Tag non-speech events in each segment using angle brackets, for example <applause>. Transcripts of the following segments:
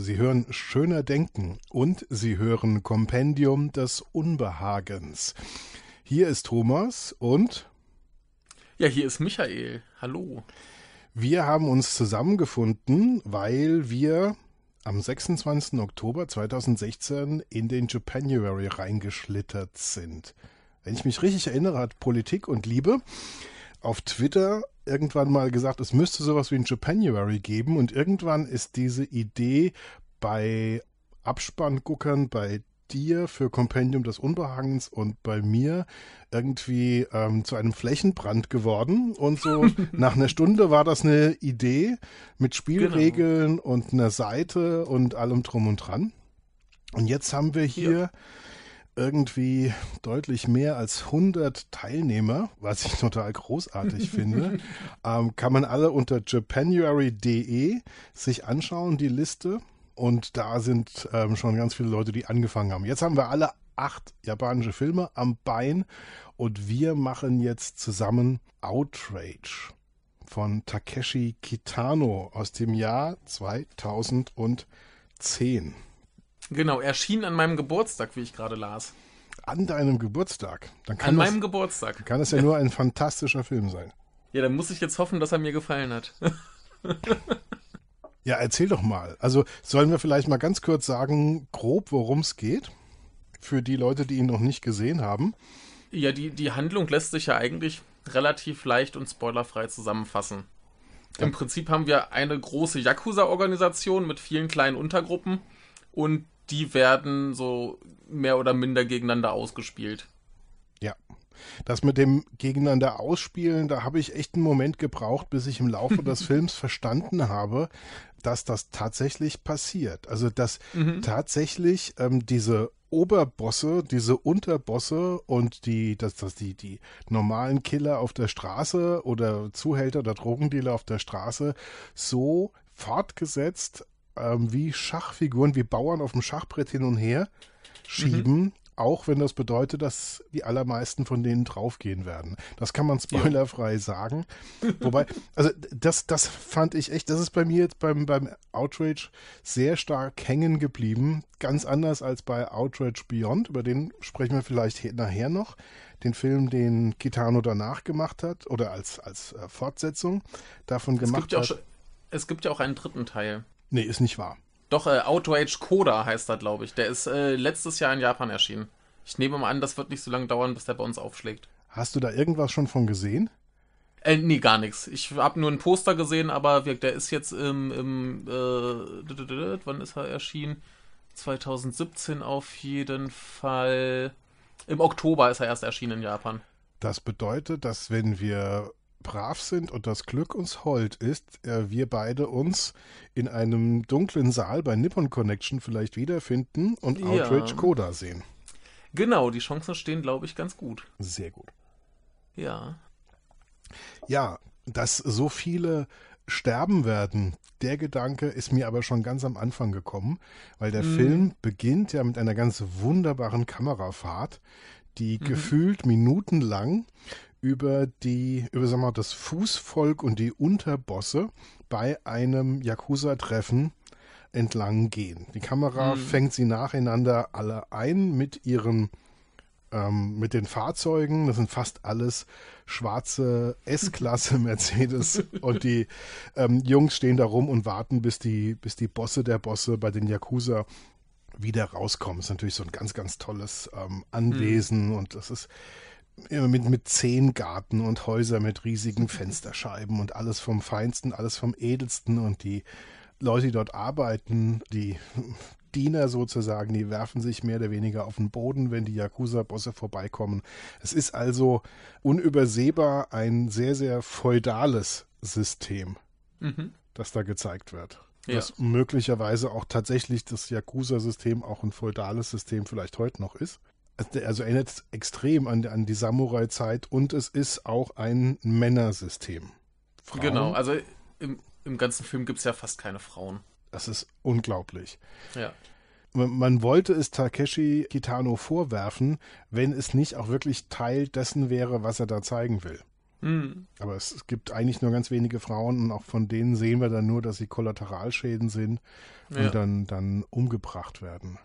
Sie hören Schöner Denken und Sie hören Kompendium des Unbehagens. Hier ist Thomas und. Ja, hier ist Michael. Hallo. Wir haben uns zusammengefunden, weil wir am 26. Oktober 2016 in den Japanuary reingeschlittert sind. Wenn ich mich richtig erinnere, hat Politik und Liebe auf Twitter irgendwann mal gesagt, es müsste sowas wie ein Japanuary geben und irgendwann ist diese Idee bei Abspannguckern bei dir für Kompendium des Unbehagens und bei mir irgendwie ähm, zu einem Flächenbrand geworden. Und so <laughs> nach einer Stunde war das eine Idee mit Spielregeln genau. und einer Seite und allem drum und dran. Und jetzt haben wir hier ja irgendwie deutlich mehr als 100 Teilnehmer, was ich total großartig <laughs> finde. Ähm, kann man alle unter japanuary.de sich anschauen, die Liste. Und da sind ähm, schon ganz viele Leute, die angefangen haben. Jetzt haben wir alle acht japanische Filme am Bein und wir machen jetzt zusammen Outrage von Takeshi Kitano aus dem Jahr 2010. Genau, erschien an meinem Geburtstag, wie ich gerade las. An deinem Geburtstag? Dann kann an das, meinem Geburtstag. Kann es ja nur ein fantastischer Film sein. Ja, dann muss ich jetzt hoffen, dass er mir gefallen hat. <laughs> ja, erzähl doch mal. Also sollen wir vielleicht mal ganz kurz sagen, grob, worum es geht? Für die Leute, die ihn noch nicht gesehen haben. Ja, die, die Handlung lässt sich ja eigentlich relativ leicht und spoilerfrei zusammenfassen. Ja. Im Prinzip haben wir eine große Yakuza-Organisation mit vielen kleinen Untergruppen und die werden so mehr oder minder gegeneinander ausgespielt. Ja. Das mit dem gegeneinander ausspielen, da habe ich echt einen Moment gebraucht, bis ich im Laufe des <laughs> Films verstanden habe, dass das tatsächlich passiert. Also dass mhm. tatsächlich ähm, diese Oberbosse, diese Unterbosse und die, dass das die, die normalen Killer auf der Straße oder Zuhälter oder Drogendealer auf der Straße so fortgesetzt ähm, wie Schachfiguren, wie Bauern auf dem Schachbrett hin und her schieben, mhm. auch wenn das bedeutet, dass die allermeisten von denen draufgehen werden. Das kann man spoilerfrei ja. sagen. Wobei, also das, das fand ich echt, das ist bei mir jetzt beim, beim Outrage sehr stark hängen geblieben. Ganz anders als bei Outrage Beyond, über den sprechen wir vielleicht nachher noch. Den Film, den Kitano danach gemacht hat oder als, als äh, Fortsetzung davon es gemacht gibt ja hat. es gibt ja auch einen dritten Teil. Nee, ist nicht wahr. Doch, äh, Outrage Coda heißt er, glaube ich. Der ist äh, letztes Jahr in Japan erschienen. Ich nehme mal an, das wird nicht so lange dauern, bis der bei uns aufschlägt. Hast du da irgendwas schon von gesehen? Äh, nee, gar nichts. Ich habe nur ein Poster gesehen, aber der ist jetzt im, im äh, wann ist er erschienen? 2017 auf jeden Fall. Im Oktober ist er erst erschienen in Japan. Das bedeutet, dass wenn wir brav sind und das Glück uns hold ist, äh, wir beide uns in einem dunklen Saal bei Nippon Connection vielleicht wiederfinden und ja. Outrage Coda sehen. Genau, die Chancen stehen, glaube ich, ganz gut. Sehr gut. Ja. Ja, dass so viele sterben werden, der Gedanke ist mir aber schon ganz am Anfang gekommen, weil der mhm. Film beginnt ja mit einer ganz wunderbaren Kamerafahrt, die mhm. gefühlt minutenlang über die, über sagen wir mal, das Fußvolk und die Unterbosse bei einem Yakuza-Treffen entlang gehen. Die Kamera mhm. fängt sie nacheinander alle ein mit ihren ähm, mit den Fahrzeugen. Das sind fast alles schwarze S-Klasse <laughs> Mercedes und die ähm, Jungs stehen da rum und warten, bis die, bis die Bosse der Bosse bei den Yakuza wieder rauskommen. Das ist natürlich so ein ganz, ganz tolles ähm, Anwesen mhm. und das ist mit, mit zehn Garten und Häuser mit riesigen Fensterscheiben und alles vom Feinsten, alles vom Edelsten und die Leute, die dort arbeiten, die Diener sozusagen, die werfen sich mehr oder weniger auf den Boden, wenn die Yakuza-Bosse vorbeikommen. Es ist also unübersehbar ein sehr, sehr feudales System, mhm. das da gezeigt wird. Ja. Das möglicherweise auch tatsächlich das Yakuza-System auch ein feudales System vielleicht heute noch ist also erinnert extrem an, an die Samurai-Zeit und es ist auch ein Männersystem. Frauen, genau, also im, im ganzen Film gibt es ja fast keine Frauen. Das ist unglaublich. Ja. Man wollte es Takeshi Kitano vorwerfen, wenn es nicht auch wirklich Teil dessen wäre, was er da zeigen will. Mhm. Aber es, es, gibt eigentlich nur ganz wenige Frauen und auch von denen sehen wir dann nur, dass sie Kollateralschäden sind und ja. dann, dann umgebracht werden.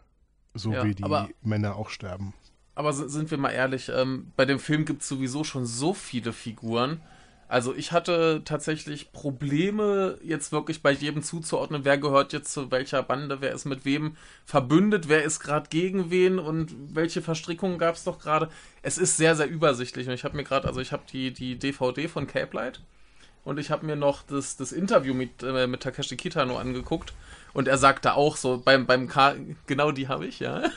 So ja, wie die Männer auch sterben. Aber sind wir mal ehrlich, ähm, bei dem Film gibt es sowieso schon so viele Figuren. Also ich hatte tatsächlich Probleme, jetzt wirklich bei jedem zuzuordnen, wer gehört jetzt zu welcher Bande, wer ist mit wem verbündet, wer ist gerade gegen wen und welche Verstrickungen gab es doch gerade. Es ist sehr, sehr übersichtlich und ich habe mir gerade, also ich habe die, die DVD von Cape Light und ich habe mir noch das, das Interview mit, äh, mit Takeshi Kitano angeguckt und er sagte auch so, beim, beim K genau die habe ich, ja. <laughs>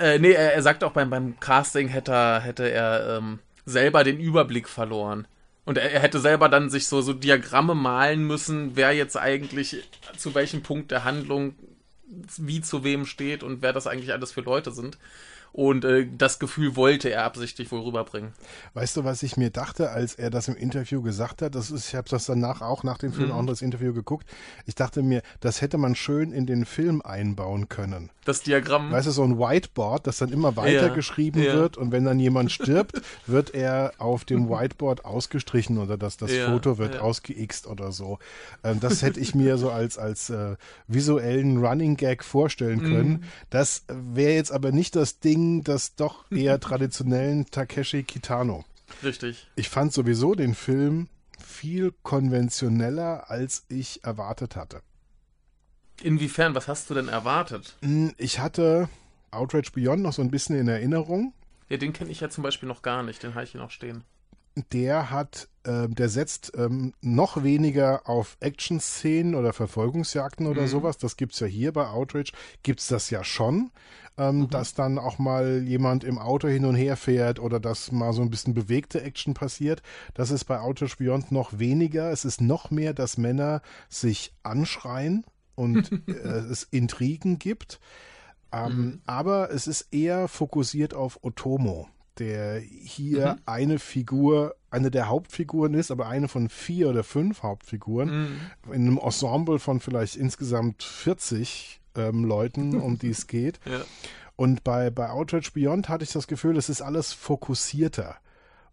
äh, nee, er, er sagt auch beim, beim Casting hätte, hätte er ähm, selber den Überblick verloren. Und er, er, hätte selber dann sich so, so Diagramme malen müssen, wer jetzt eigentlich zu welchem Punkt der Handlung wie zu wem steht und wer das eigentlich alles für Leute sind. Und äh, das Gefühl wollte er absichtlich wohl rüberbringen. Weißt du, was ich mir dachte, als er das im Interview gesagt hat? Das ist, ich habe das danach auch nach dem Film mhm. auch das Interview geguckt. Ich dachte mir, das hätte man schön in den Film einbauen können. Das Diagramm. Weißt du, so ein Whiteboard, das dann immer weiter ja. geschrieben ja. wird und wenn dann jemand <laughs> stirbt, wird er auf dem Whiteboard ausgestrichen oder das, das ja. Foto wird ausgeixt oder so. Ähm, das hätte ich mir so als, als äh, visuellen Running Gag vorstellen können. Mhm. Das wäre jetzt aber nicht das Ding, das doch eher <laughs> traditionellen Takeshi Kitano. Richtig. Ich fand sowieso den Film viel konventioneller, als ich erwartet hatte. Inwiefern? Was hast du denn erwartet? Hm, ich hatte Outrage Beyond noch so ein bisschen in Erinnerung. Ja, den kenne ich ja zum Beispiel noch gar nicht. Den habe ich hier noch stehen der hat, äh, der setzt ähm, noch weniger auf Action-Szenen oder Verfolgungsjagden oder mhm. sowas. Das gibt's ja hier bei Outrage, gibt's das ja schon, ähm, mhm. dass dann auch mal jemand im Auto hin und her fährt oder dass mal so ein bisschen bewegte Action passiert. Das ist bei Outrage Beyond noch weniger. Es ist noch mehr, dass Männer sich anschreien und <laughs> äh, es Intrigen gibt. Ähm, mhm. Aber es ist eher fokussiert auf Otomo der hier mhm. eine Figur, eine der Hauptfiguren ist, aber eine von vier oder fünf Hauptfiguren mhm. in einem Ensemble von vielleicht insgesamt 40 ähm, Leuten, <laughs> um die es geht. Ja. Und bei, bei Outrage Beyond hatte ich das Gefühl, es ist alles fokussierter.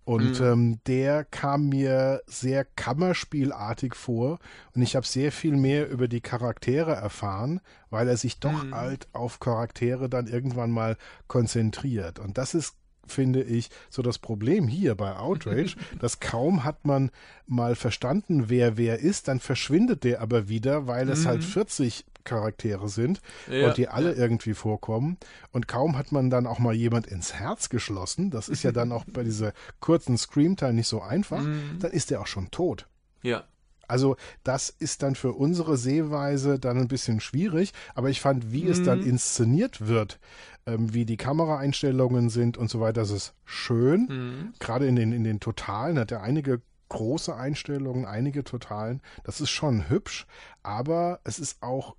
Und mhm. ähm, der kam mir sehr kammerspielartig vor und ich habe sehr viel mehr über die Charaktere erfahren, weil er sich doch mhm. halt auf Charaktere dann irgendwann mal konzentriert. Und das ist finde ich, so das Problem hier bei Outrage, <laughs> dass kaum hat man mal verstanden, wer wer ist, dann verschwindet der aber wieder, weil es halt 40 mhm. Charaktere sind ja, und die alle ja. irgendwie vorkommen. Und kaum hat man dann auch mal jemand ins Herz geschlossen, das ist ja dann auch bei dieser kurzen Screamtime nicht so einfach, mhm. dann ist der auch schon tot. Ja. Also das ist dann für unsere Sehweise dann ein bisschen schwierig, aber ich fand, wie mhm. es dann mhm. inszeniert wird, ähm, wie die Kameraeinstellungen sind und so weiter, das ist schön. Mhm. Gerade in den, in den Totalen hat er einige große Einstellungen, einige Totalen. Das ist schon hübsch, aber es ist auch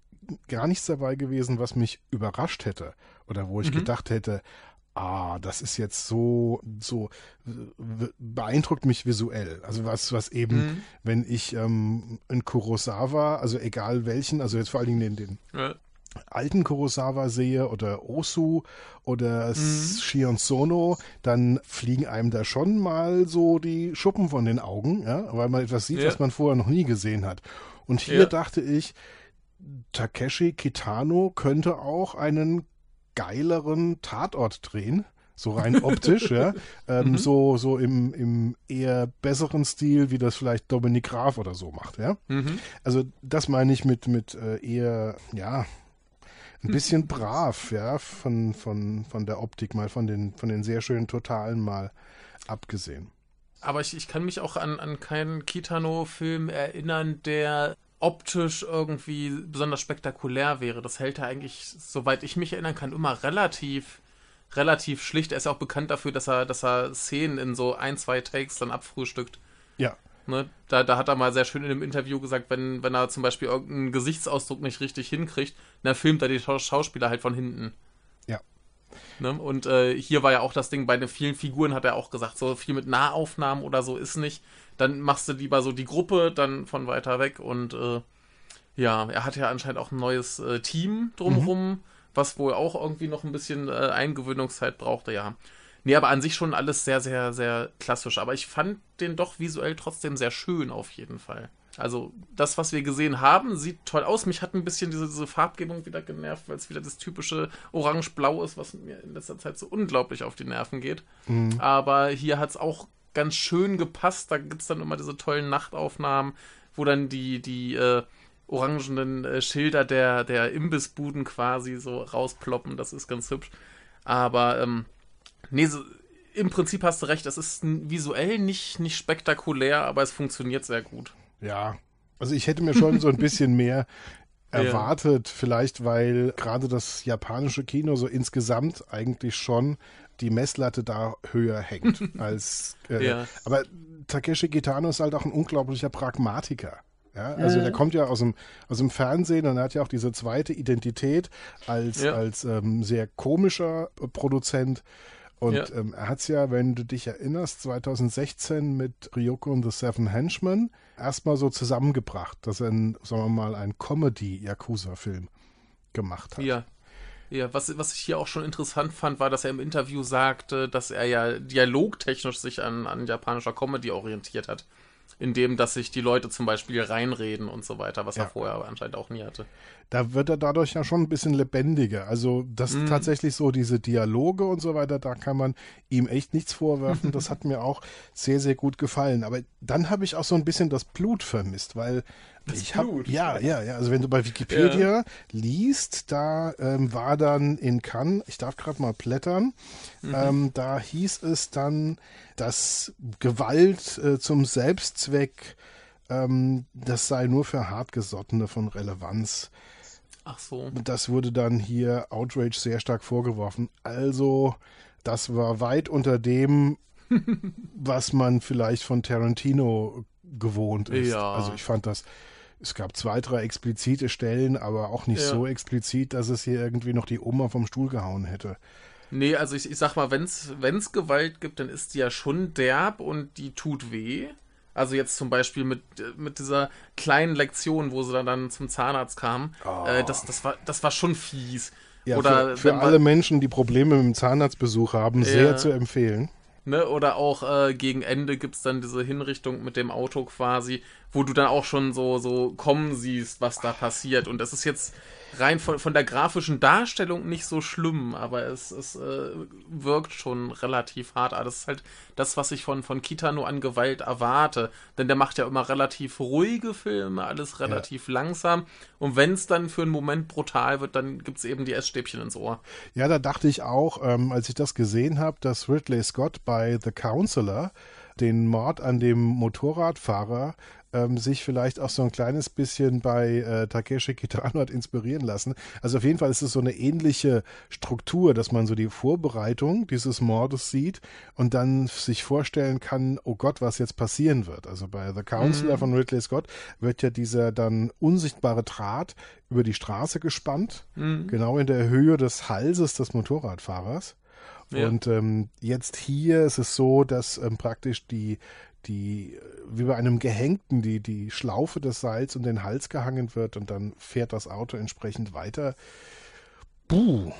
gar nichts dabei gewesen, was mich überrascht hätte oder wo ich mhm. gedacht hätte, ah, das ist jetzt so, so beeindruckt mich visuell. Also was, was eben, mhm. wenn ich ähm, in Kurosawa, also egal welchen, also jetzt vor allen Dingen den, den ja. Alten Kurosawa sehe oder Osu oder mhm. Shion Sono, dann fliegen einem da schon mal so die Schuppen von den Augen, ja, weil man etwas sieht, ja. was man vorher noch nie gesehen hat. Und hier ja. dachte ich, Takeshi Kitano könnte auch einen geileren Tatort drehen. So rein <laughs> optisch, ja. Ähm, mhm. So, so im, im eher besseren Stil, wie das vielleicht Dominik Graf oder so macht, ja. Mhm. Also das meine ich mit, mit äh, eher, ja, ein bisschen brav, ja, von, von, von der Optik mal, von den, von den sehr schönen Totalen mal abgesehen. Aber ich, ich kann mich auch an, an keinen Kitano-Film erinnern, der optisch irgendwie besonders spektakulär wäre. Das hält er eigentlich, soweit ich mich erinnern kann, immer relativ, relativ schlicht. Er ist ja auch bekannt dafür, dass er, dass er Szenen in so ein, zwei Takes dann abfrühstückt. Ja. Ne? Da, da hat er mal sehr schön in dem Interview gesagt, wenn, wenn er zum Beispiel irgendeinen Gesichtsausdruck nicht richtig hinkriegt, dann filmt er die Schauspieler halt von hinten. Ja. Ne? Und äh, hier war ja auch das Ding, bei den vielen Figuren hat er auch gesagt, so viel mit Nahaufnahmen oder so ist nicht dann machst du lieber so die Gruppe dann von weiter weg und äh, ja, er hat ja anscheinend auch ein neues äh, Team drumherum, mhm. was wohl auch irgendwie noch ein bisschen äh, Eingewöhnungszeit brauchte, ja. Nee, aber an sich schon alles sehr, sehr, sehr klassisch. Aber ich fand den doch visuell trotzdem sehr schön auf jeden Fall. Also das, was wir gesehen haben, sieht toll aus. Mich hat ein bisschen diese, diese Farbgebung wieder genervt, weil es wieder das typische Orange-Blau ist, was mir in letzter Zeit so unglaublich auf die Nerven geht. Mhm. Aber hier hat es auch ganz schön gepasst. Da gibt es dann immer diese tollen Nachtaufnahmen, wo dann die, die äh, orangenen äh, Schilder der, der Imbissbuden quasi so rausploppen. Das ist ganz hübsch. Aber ähm, nee, so, im Prinzip hast du recht, es ist visuell nicht, nicht spektakulär, aber es funktioniert sehr gut. Ja, also ich hätte mir schon so ein bisschen <laughs> mehr erwartet, ja. vielleicht weil gerade das japanische Kino so insgesamt eigentlich schon die Messlatte da höher hängt <laughs> als. Äh, ja. Aber Takeshi Kitano ist halt auch ein unglaublicher Pragmatiker. Ja, also mhm. der kommt ja aus dem, aus dem Fernsehen und er hat ja auch diese zweite Identität als, ja. als ähm, sehr komischer Produzent. Und ja. ähm, er hat es ja, wenn du dich erinnerst, 2016 mit Ryoko und The Seven Henchmen erstmal so zusammengebracht, dass er, ein, sagen wir mal, einen Comedy-Yakuza-Film gemacht hat. Ja. Ja, was, was ich hier auch schon interessant fand, war, dass er im Interview sagte, dass er ja dialogtechnisch sich an, an japanischer Comedy orientiert hat indem dass sich die Leute zum Beispiel reinreden und so weiter, was ja. er vorher anscheinend auch nie hatte. Da wird er dadurch ja schon ein bisschen lebendiger. Also das mhm. tatsächlich so diese Dialoge und so weiter, da kann man ihm echt nichts vorwerfen. Das hat mir auch sehr, sehr gut gefallen. Aber dann habe ich auch so ein bisschen das Blut vermisst, weil das ich habe ja, ja, ja. Also wenn du bei Wikipedia ja. liest, da ähm, war dann in Cannes, ich darf gerade mal blättern, mhm. ähm, da hieß es dann, dass Gewalt äh, zum Selbstzweck, ähm, das sei nur für Hartgesottene von Relevanz. Ach so. Das wurde dann hier Outrage sehr stark vorgeworfen. Also, das war weit unter dem, <laughs> was man vielleicht von Tarantino gewohnt ist. Ja. Also ich fand das es gab zwei, drei explizite Stellen, aber auch nicht ja. so explizit, dass es hier irgendwie noch die Oma vom Stuhl gehauen hätte. Nee, also ich, ich sag mal, wenn es Gewalt gibt, dann ist die ja schon derb und die tut weh. Also jetzt zum Beispiel mit, mit dieser kleinen Lektion, wo sie dann, dann zum Zahnarzt kam. Oh. Äh, das, das, war, das war schon fies. Ja, Oder für, für alle Menschen, die Probleme mit dem Zahnarztbesuch haben, ja. sehr zu empfehlen. Ne, oder auch äh, gegen Ende gibt es dann diese Hinrichtung mit dem Auto quasi, wo du dann auch schon so, so kommen siehst, was da passiert. Und das ist jetzt rein von, von der grafischen Darstellung nicht so schlimm, aber es, es äh, wirkt schon relativ hart. Aber das ist halt das, was ich von, von Kitano an Gewalt erwarte. Denn der macht ja immer relativ ruhige Filme, alles relativ ja. langsam. Und wenn es dann für einen Moment brutal wird, dann gibt es eben die Essstäbchen ins Ohr. Ja, da dachte ich auch, ähm, als ich das gesehen habe, dass Ridley Scott bei The Counselor den Mord an dem Motorradfahrer ähm, sich vielleicht auch so ein kleines bisschen bei äh, Takeshi Kitano hat inspirieren lassen. Also auf jeden Fall ist es so eine ähnliche Struktur, dass man so die Vorbereitung dieses Mordes sieht und dann sich vorstellen kann, oh Gott, was jetzt passieren wird. Also bei The Counselor mhm. von Ridley Scott wird ja dieser dann unsichtbare Draht über die Straße gespannt, mhm. genau in der Höhe des Halses des Motorradfahrers. Ja. Und ähm, jetzt hier ist es so, dass ähm, praktisch die, die, wie bei einem Gehängten, die, die Schlaufe des Seils um den Hals gehangen wird und dann fährt das Auto entsprechend weiter. Buh.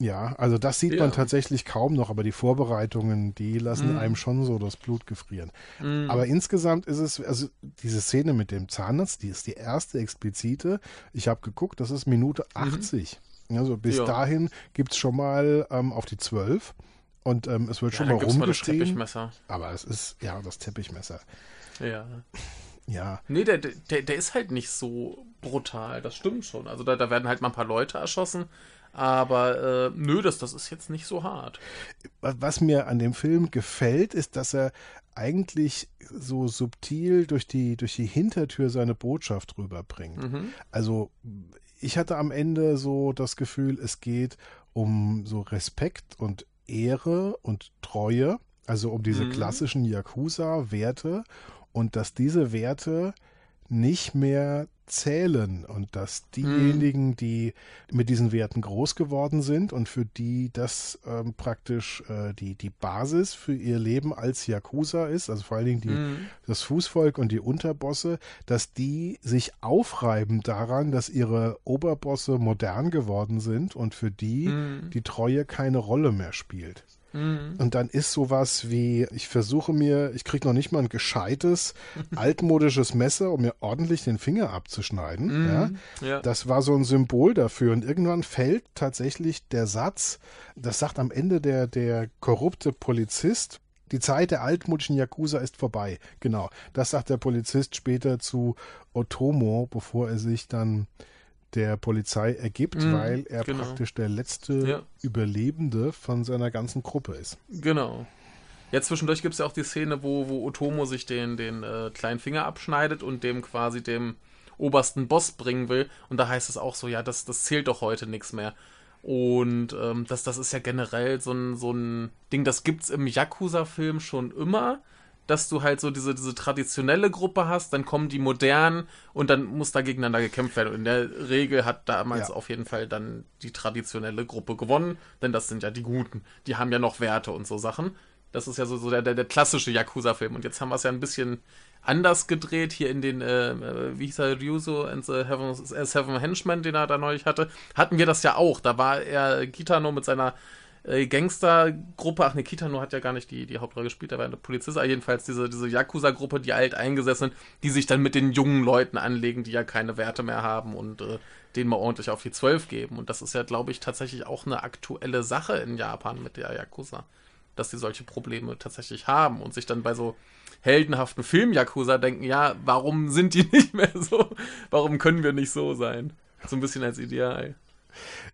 Ja, also das sieht ja. man tatsächlich kaum noch, aber die Vorbereitungen, die lassen mm. einem schon so das Blut gefrieren. Mm. Aber insgesamt ist es, also diese Szene mit dem Zahnarzt, die ist die erste explizite. Ich habe geguckt, das ist Minute 80. Mhm. Also bis ja. dahin gibt es schon mal ähm, auf die 12. Und ähm, es wird ja, schon mal rumgeschrieben. Mal aber es ist, ja, das Teppichmesser. Ja. Ja. Nee, der, der, der ist halt nicht so brutal, das stimmt schon. Also da, da werden halt mal ein paar Leute erschossen, aber äh, nö, das, das ist jetzt nicht so hart. Was mir an dem Film gefällt, ist, dass er eigentlich so subtil durch die, durch die Hintertür seine Botschaft rüberbringt. Mhm. Also ich hatte am Ende so das Gefühl, es geht um so Respekt und Ehre und Treue, also um diese mhm. klassischen Yakuza-Werte und dass diese Werte nicht mehr zählen und dass diejenigen, die mit diesen Werten groß geworden sind und für die das ähm, praktisch äh, die, die Basis für ihr Leben als Yakuza ist, also vor allen Dingen die, mhm. das Fußvolk und die Unterbosse, dass die sich aufreiben daran, dass ihre Oberbosse modern geworden sind und für die mhm. die Treue keine Rolle mehr spielt. Mhm. Und dann ist sowas wie, ich versuche mir, ich kriege noch nicht mal ein gescheites, <laughs> altmodisches Messer, um mir ordentlich den Finger abzuschneiden. Mhm. Ja? ja? Das war so ein Symbol dafür. Und irgendwann fällt tatsächlich der Satz, das sagt am Ende der, der korrupte Polizist, die Zeit der altmodischen Yakuza ist vorbei. Genau. Das sagt der Polizist später zu Otomo, bevor er sich dann der Polizei ergibt, mhm, weil er genau. praktisch der letzte ja. Überlebende von seiner ganzen Gruppe ist. Genau. Ja, zwischendurch gibt es ja auch die Szene, wo, wo Otomo sich den, den äh, kleinen Finger abschneidet und dem quasi dem obersten Boss bringen will. Und da heißt es auch so, ja, das, das zählt doch heute nichts mehr. Und ähm, das, das ist ja generell so ein, so ein Ding, das gibt es im Yakuza-Film schon immer dass du halt so diese, diese traditionelle Gruppe hast, dann kommen die modernen und dann muss da gegeneinander gekämpft werden. Und in der Regel hat damals ja. auf jeden Fall dann die traditionelle Gruppe gewonnen, denn das sind ja die Guten. Die haben ja noch Werte und so Sachen. Das ist ja so, so der, der, der klassische Yakuza-Film. Und jetzt haben wir es ja ein bisschen anders gedreht, hier in den, äh, äh wie hieß er, Ryuso and the Heaven, äh, Seven Henchmen, den er da neulich hatte, hatten wir das ja auch. Da war er Gitano mit seiner äh, Gangstergruppe, ach ne, Kitano hat ja gar nicht die, die Hauptrolle gespielt, da war eine Polizist, aber jedenfalls diese, diese Yakuza-Gruppe, die alt eingesessen, die sich dann mit den jungen Leuten anlegen, die ja keine Werte mehr haben und äh, denen mal ordentlich auf die Zwölf geben. Und das ist ja, glaube ich, tatsächlich auch eine aktuelle Sache in Japan mit der Yakuza, dass sie solche Probleme tatsächlich haben und sich dann bei so heldenhaften Film-Yakuza denken, ja, warum sind die <laughs> nicht mehr so? Warum können wir nicht so sein? So ein bisschen als Ideal.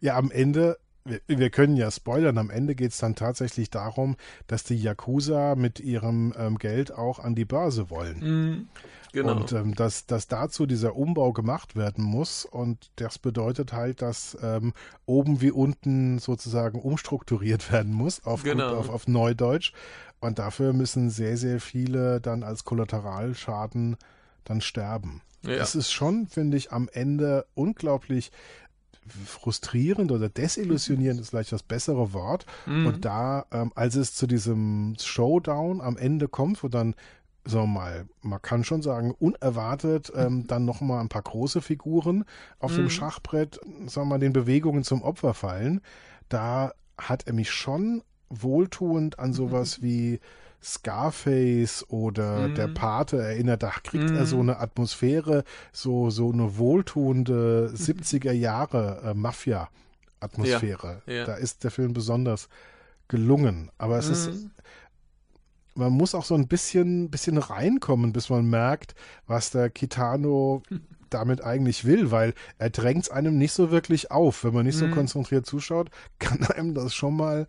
Ja, am Ende wir, wir können ja spoilern, am Ende geht es dann tatsächlich darum, dass die Yakuza mit ihrem ähm, Geld auch an die Börse wollen. Mm, genau. Und ähm, dass, dass dazu dieser Umbau gemacht werden muss. Und das bedeutet halt, dass ähm, oben wie unten sozusagen umstrukturiert <laughs> werden muss, auf, genau. auf, auf Neudeutsch. Und dafür müssen sehr, sehr viele dann als Kollateralschaden dann sterben. Ja. Das ist schon, finde ich, am Ende unglaublich frustrierend oder desillusionierend ist vielleicht das bessere Wort. Mhm. Und da, ähm, als es zu diesem Showdown am Ende kommt, wo dann sagen wir mal, man kann schon sagen, unerwartet ähm, dann nochmal ein paar große Figuren auf mhm. dem Schachbrett, sagen wir mal, den Bewegungen zum Opfer fallen. Da hat er mich schon wohltuend an sowas mhm. wie Scarface oder mm. der Pate erinnert, da kriegt mm. er so mhm. eine Atmosphäre, so, so eine wohltuende 70er Jahre äh, Mafia-Atmosphäre. Ja, ja. Da ist der Film besonders gelungen. Aber es mm. ist, mhm. man muss auch so ein bisschen, bisschen reinkommen, bis man merkt, was der Kitano <laughs> damit eigentlich will, weil er drängt es einem nicht so wirklich auf. Wenn man nicht so mhm. konzentriert zuschaut, kann einem das schon mal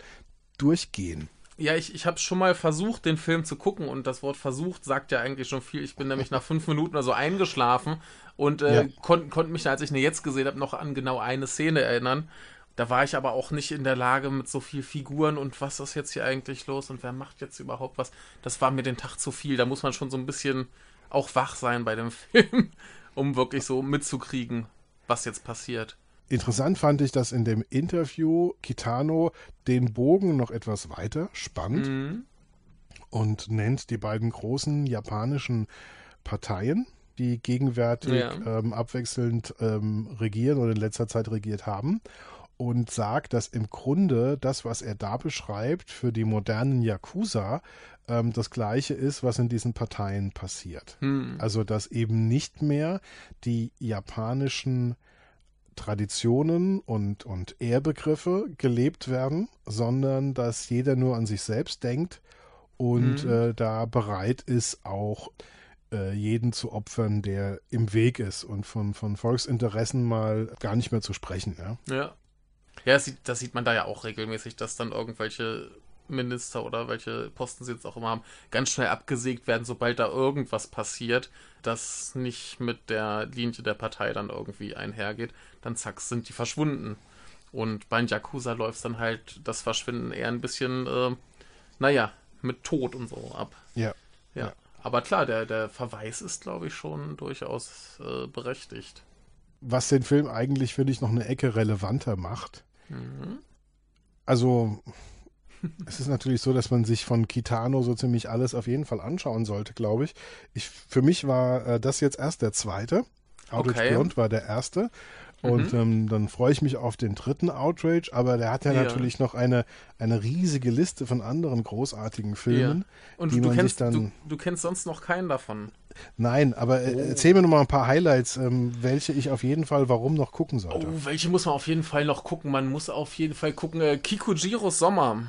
durchgehen. Ja, ich, ich habe schon mal versucht, den Film zu gucken und das Wort versucht sagt ja eigentlich schon viel. Ich bin nämlich nach fünf Minuten oder so eingeschlafen und äh, ja. konnte konnt mich, als ich ihn jetzt gesehen habe, noch an genau eine Szene erinnern. Da war ich aber auch nicht in der Lage mit so viel Figuren und was ist jetzt hier eigentlich los und wer macht jetzt überhaupt was. Das war mir den Tag zu viel. Da muss man schon so ein bisschen auch wach sein bei dem <laughs> Film, um wirklich so mitzukriegen, was jetzt passiert. Interessant fand ich, dass in dem Interview Kitano den Bogen noch etwas weiter spannt mhm. und nennt die beiden großen japanischen Parteien, die gegenwärtig ja. ähm, abwechselnd ähm, regieren oder in letzter Zeit regiert haben und sagt, dass im Grunde das, was er da beschreibt, für die modernen Yakuza ähm, das gleiche ist, was in diesen Parteien passiert. Hm. Also, dass eben nicht mehr die japanischen Traditionen und, und Ehrbegriffe gelebt werden, sondern dass jeder nur an sich selbst denkt und mhm. äh, da bereit ist, auch äh, jeden zu opfern, der im Weg ist und von, von Volksinteressen mal gar nicht mehr zu sprechen. Ja, ja. ja das, sieht, das sieht man da ja auch regelmäßig, dass dann irgendwelche Minister oder welche Posten sie jetzt auch immer haben, ganz schnell abgesägt werden, sobald da irgendwas passiert, das nicht mit der Linie der Partei dann irgendwie einhergeht. Dann zack, sind die verschwunden. Und bei Yakuza läuft dann halt das Verschwinden eher ein bisschen, äh, naja, mit Tod und so ab. Ja. Ja. ja. Aber klar, der, der Verweis ist, glaube ich, schon durchaus äh, berechtigt. Was den Film eigentlich, finde ich, noch eine Ecke relevanter macht. Mhm. Also, <laughs> es ist natürlich so, dass man sich von Kitano so ziemlich alles auf jeden Fall anschauen sollte, glaube ich. ich. Für mich war äh, das jetzt erst der zweite. Out okay. Blond war der erste. Und ähm, dann freue ich mich auf den dritten Outrage, aber der hat ja, Ja. natürlich noch eine, eine riesige Liste von anderen großartigen Filmen, Und die du man kennst, sich dann. du, du kennst sonst noch keinen davon. Nein, aber äh, Oh. erzähl mir noch mal ein paar Highlights, ähm, welche ich auf jeden Fall warum noch gucken sollte. Oh, welche muss man auf jeden Fall noch gucken? Man muss auf jeden Fall gucken. Äh, Kikujiros Sommer.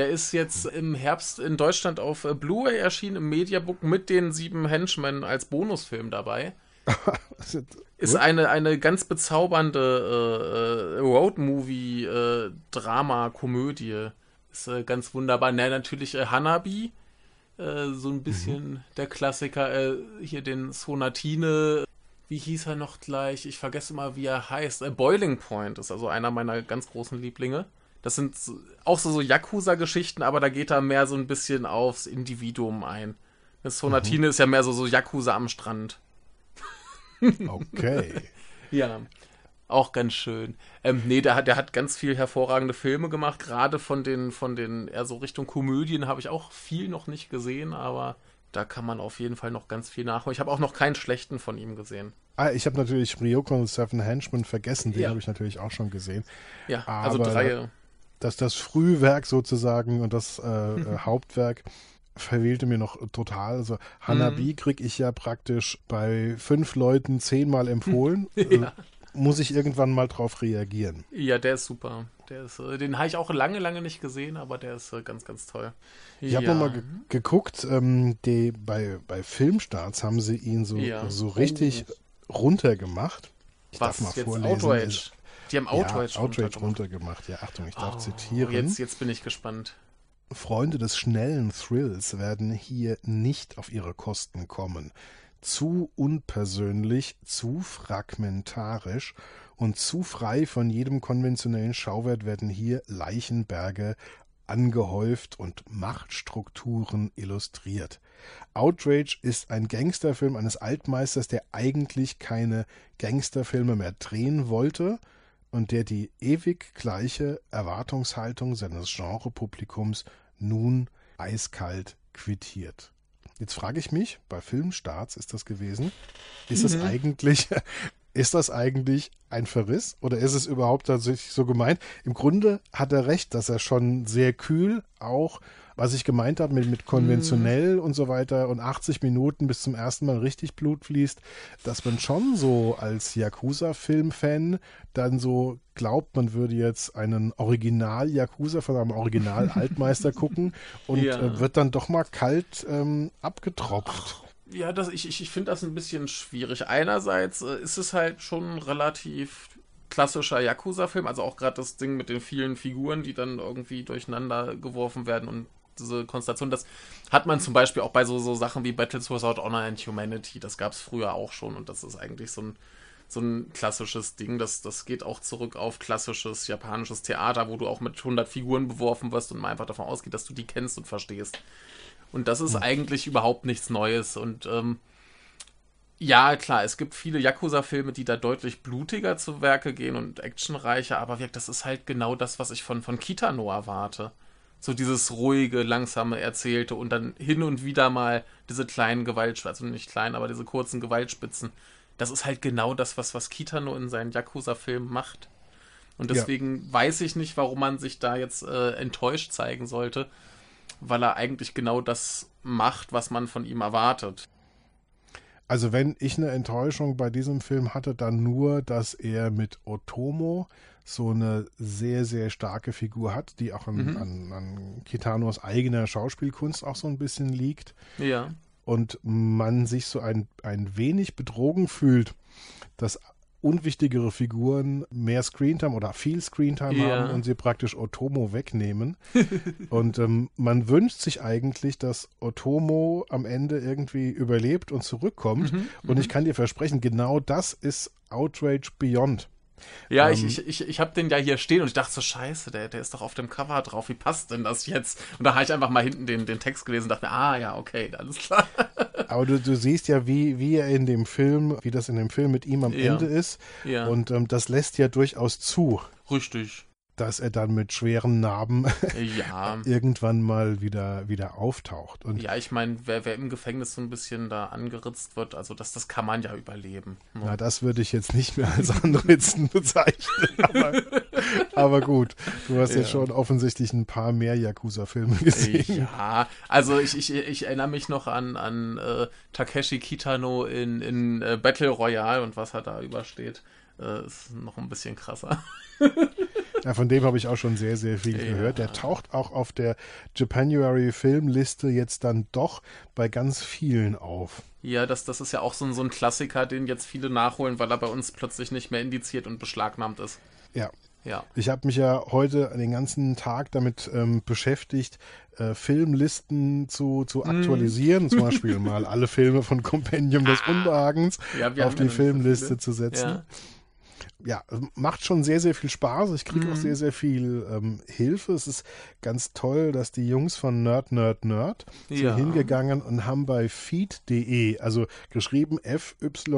Der ist jetzt im Herbst in Deutschland auf äh, Blu-ray erschienen, im Mediabook mit den sieben Henchmen als Bonusfilm dabei. <laughs> Ist eine, eine ganz bezaubernde äh, äh, Roadmovie-Drama-Komödie. ist äh, ganz wunderbar. Na, natürlich äh, Hanabi. Äh, so ein bisschen der Klassiker. Äh, hier den Sonatine. Wie hieß er noch gleich? Ich vergesse immer, wie er heißt. Äh, Boiling Point ist also einer meiner ganz großen Lieblinge. Das sind auch so, so Yakuza-Geschichten, aber da geht er mehr so ein bisschen aufs Individuum ein. Das Sonatine ist ja mehr so, so Yakuza am Strand. <laughs> Okay. Ja, auch ganz schön. Ähm, nee, der hat, der hat ganz viel hervorragende Filme gemacht. Gerade von den, von den, eher so Richtung Komödien habe ich auch viel noch nicht gesehen, aber da kann man auf jeden Fall noch ganz viel nachholen. Ich habe auch noch keinen schlechten von ihm gesehen. Ah, ich habe natürlich Ryoko und Seven Henchmen vergessen, den Ja. habe ich natürlich auch schon gesehen. Ja, also Aber- drei. Dass das Frühwerk sozusagen und das äh, äh, Hauptwerk verwählte mir noch total. Also Hanabi kriege ich ja praktisch bei fünf Leuten zehnmal empfohlen. <laughs> äh, muss ich irgendwann mal drauf reagieren. Ja, der ist super. Der ist, äh, den habe ich auch lange, lange nicht gesehen, aber der ist äh, ganz, ganz toll. Ich habe ja. nochmal ge geguckt, ähm, die, bei, bei Filmstarts haben sie ihn so, Ja. so richtig runtergemacht. Ich Was darf mal jetzt vorlesen. Outrage? Die haben Outrage, ja, Outrage runtergemacht. runtergemacht. Ja, Achtung, ich darf Oh, zitieren. Jetzt, jetzt bin ich gespannt. Freunde des schnellen Thrills werden hier nicht auf ihre Kosten kommen. Zu unpersönlich, zu fragmentarisch und zu frei von jedem konventionellen Schauwert werden hier Leichenberge angehäuft und Machtstrukturen illustriert. Outrage ist ein Gangsterfilm eines Altmeisters, der eigentlich keine Gangsterfilme mehr drehen wollte und der die ewig gleiche Erwartungshaltung seines Genrepublikums nun eiskalt quittiert. Jetzt frage ich mich, bei Filmstarts ist das gewesen, ist es eigentlich, <laughs> ist das eigentlich ein Verriss oder ist es überhaupt tatsächlich so gemeint? Im Grunde hat er recht, dass er schon sehr kühl auch, was ich gemeint habe mit, mit konventionell und so weiter und 80 Minuten bis zum ersten Mal richtig Blut fließt, dass man schon so als Yakuza-Film-Fan dann so glaubt, man würde jetzt einen Original-Yakuza von einem Original-Altmeister <laughs> gucken und Ja. äh, wird dann doch mal kalt ähm, abgetropft. Ja, das, ich, ich, ich finde das ein bisschen schwierig. Einerseits äh, ist es halt schon ein relativ klassischer Yakuza-Film, also auch gerade das Ding mit den vielen Figuren, die dann irgendwie durcheinander geworfen werden und diese Konstellation, das hat man zum Beispiel auch bei so, so Sachen wie Battles Without Honor and Humanity, das gab es früher auch schon und das ist eigentlich so ein, so ein klassisches Ding, das, das geht auch zurück auf klassisches japanisches Theater, wo du auch mit 100 Figuren beworfen wirst und man einfach davon ausgeht, dass du die kennst und verstehst. Und das ist eigentlich überhaupt nichts Neues. Und ähm, ja, klar, es gibt viele Yakuza-Filme, die da deutlich blutiger zu Werke gehen und actionreicher, aber das ist halt genau das, was ich von, von Kitano erwarte. So dieses ruhige, langsame, erzählte und dann hin und wieder mal diese kleinen Gewaltspitzen, also nicht klein, aber diese kurzen Gewaltspitzen. Das ist halt genau das, was, was Kitano in seinen Yakuza-Filmen macht. Und Ja. deswegen weiß ich nicht, warum man sich da jetzt äh, enttäuscht zeigen sollte, weil er eigentlich genau das macht, was man von ihm erwartet. Also wenn ich eine Enttäuschung bei diesem Film hatte, dann nur, dass er mit Otomo so eine sehr, sehr starke Figur hat, die auch an, Mhm. an, an Kitanos eigener Schauspielkunst auch so ein bisschen liegt. Ja. und man sich so ein, ein wenig betrogen fühlt, dass unwichtigere Figuren mehr Screentime oder viel Screentime Ja. haben und sie praktisch Otomo wegnehmen. <laughs> und ähm, man wünscht sich eigentlich, dass Otomo am Ende irgendwie überlebt und zurückkommt. Mhm, und ich kann dir versprechen, genau das ist Outrage Beyond. Ja, Ähm, ich, ich, ich, ich habe den ja hier stehen und ich dachte so, scheiße, der, der ist doch auf dem Cover drauf, wie passt denn das jetzt? Und da habe ich einfach mal hinten den, den Text gelesen und dachte mir, ah ja, okay, alles klar. <laughs> Aber du, du siehst ja, wie, wie er in dem Film, wie das in dem Film mit ihm am Ja. Ende ist. Ja, Und ähm, das lässt ja durchaus zu. richtig. Dass er dann mit schweren Narben ja. <laughs> irgendwann mal wieder, wieder auftaucht. Und ja, ich meine, wer, wer im Gefängnis so ein bisschen da angeritzt wird, also das, das kann man ja überleben. Ne? Na, das würde ich jetzt nicht mehr als Anritzen <laughs> bezeichnen. Aber, aber, gut, du hast ja. jetzt schon offensichtlich ein paar mehr Yakuza-Filme gesehen. Ja, also ich, ich, ich erinnere mich noch an, an äh, Takeshi Kitano in, in äh, Battle Royale und was er da übersteht. Äh, ist noch ein bisschen krasser. <laughs> Ja, von dem habe ich auch schon sehr, sehr viel ja. gehört. Der taucht auch auf der Japanuary Filmliste jetzt dann doch bei ganz vielen auf. Ja, das, das ist ja auch so ein, so ein Klassiker, den jetzt viele nachholen, weil er bei uns plötzlich nicht mehr indiziert und beschlagnahmt ist. Ja. Ja. Ich habe mich ja heute den ganzen Tag damit ähm, beschäftigt, äh, Filmlisten zu, zu mm. aktualisieren. Mm. Zum Beispiel <laughs> mal alle Filme von Compendium des ah. Unbehagens ja, auf die Filmliste zu setzen. Ja ja, macht schon sehr, sehr viel Spaß. Ich kriege mhm. auch sehr, sehr viel ähm, Hilfe. Es ist ganz toll, dass die Jungs von Nerd, Nerd, Nerd ja. sind hingegangen und haben bei feed.de, also geschrieben fyyd.de,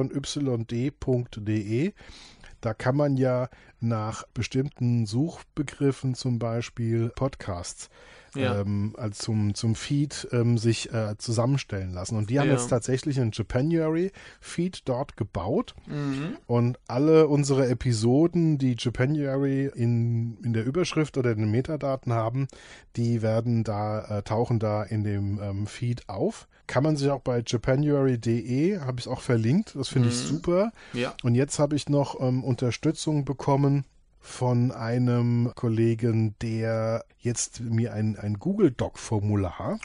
da kann man ja nach bestimmten Suchbegriffen zum Beispiel Podcasts ja. ähm, als zum, zum Feed ähm, sich äh, zusammenstellen lassen. Und die haben ja. jetzt tatsächlich einen Japanuary Feed dort gebaut. Mhm. Und alle unsere Episoden, die Japanuary in, in der Überschrift oder in den Metadaten haben, die werden da, äh, tauchen da in dem ähm, Feed auf. Kann man sich auch bei japanuary.de, habe ich auch verlinkt, das finde mhm. ich super. Ja. Und jetzt habe ich noch ähm, Unterstützung bekommen von einem Kollegen, der jetzt mir ein, ein Google Doc-Formular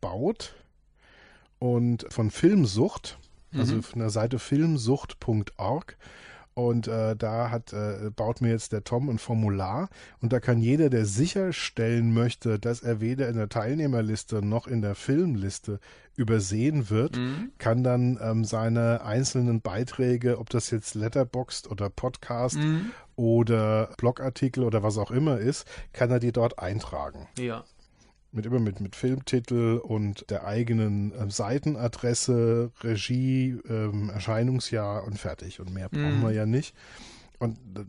baut und von Filmsucht, also mhm. von der Seite filmsucht.org. Und äh, da hat, äh, baut mir jetzt der Tom ein Formular und da kann jeder, der sicherstellen möchte, dass er weder in der Teilnehmerliste noch in der Filmliste übersehen wird, mhm. kann dann ähm, seine einzelnen Beiträge, ob das jetzt Letterboxd oder Podcast mhm. oder Blogartikel oder was auch immer ist, kann er die dort eintragen. Ja mit immer mit, mit Filmtitel und der eigenen äh, Seitenadresse, Regie, ähm, Erscheinungsjahr und fertig. Und mehr brauchen mm. wir ja nicht. Und äh,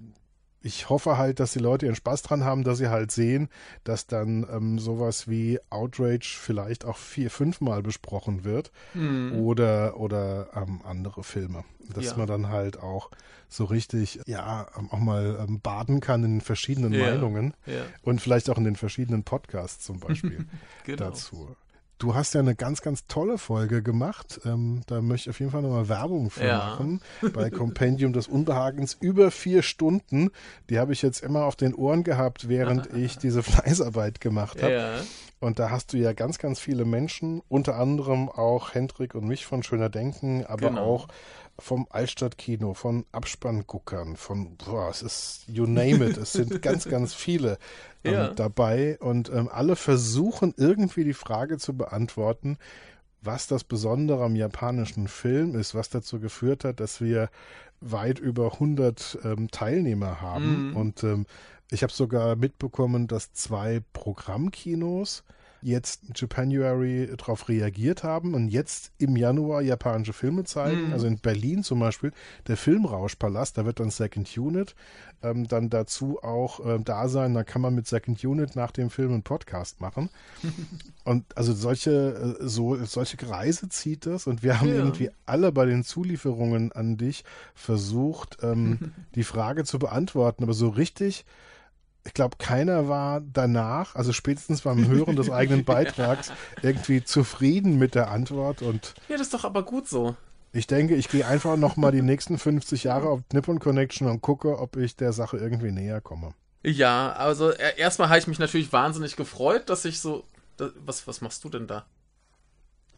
ich hoffe halt, dass die Leute ihren Spaß dran haben, dass sie halt sehen, dass dann ähm, sowas wie Outrage vielleicht auch vier, fünfmal besprochen wird mm. oder, oder ähm, andere Filme. Dass ja. man dann halt auch so richtig, ja, auch mal ähm, baden kann in verschiedenen ja. Meinungen ja. und vielleicht auch in den verschiedenen Podcasts zum Beispiel <laughs> genau. dazu. Du hast ja eine ganz, ganz tolle Folge gemacht. Ähm, da möchte ich auf jeden Fall nochmal Werbung für ja. machen. Bei Compendium des Unbehagens über vier Stunden. Die habe ich jetzt immer auf den Ohren gehabt, während <laughs> ich diese Fleißarbeit gemacht habe. Ja. Und da hast du ja ganz, ganz viele Menschen, unter anderem auch Hendrik und mich von Schöner Denken, aber genau. auch vom Altstadtkino, von Abspannguckern, von, boah, es ist, you name it, es sind ganz, ganz viele ähm, ja. dabei und ähm, alle versuchen irgendwie die Frage zu beantworten, was das Besondere am japanischen Film ist, was dazu geführt hat, dass wir weit über 100 ähm, Teilnehmer haben. Mhm. Und ähm, ich habe sogar mitbekommen, dass zwei Programmkinos jetzt Japanuary darauf reagiert haben und jetzt im Januar japanische Filme zeigen. Mhm. Also in Berlin zum Beispiel der Filmrauschpalast, da wird dann Second Unit ähm, dann dazu auch äh, da sein. Da kann man mit Second Unit nach dem Film einen Podcast machen. <laughs> und also solche, äh, so, solche Kreise zieht das und wir haben ja. irgendwie alle bei den Zulieferungen an dich versucht, ähm, <laughs> die Frage zu beantworten, aber so richtig ich glaube, keiner war danach, also spätestens beim Hören des eigenen <laughs> Beitrags, irgendwie zufrieden mit der Antwort. Und ja, das ist doch aber gut so. Ich denke, ich gehe einfach noch mal die nächsten 50 Jahre auf Nippon Connection und gucke, ob ich der Sache irgendwie näher komme. Ja, also erstmal habe ich mich natürlich wahnsinnig gefreut, dass ich so. Was, was machst du denn da?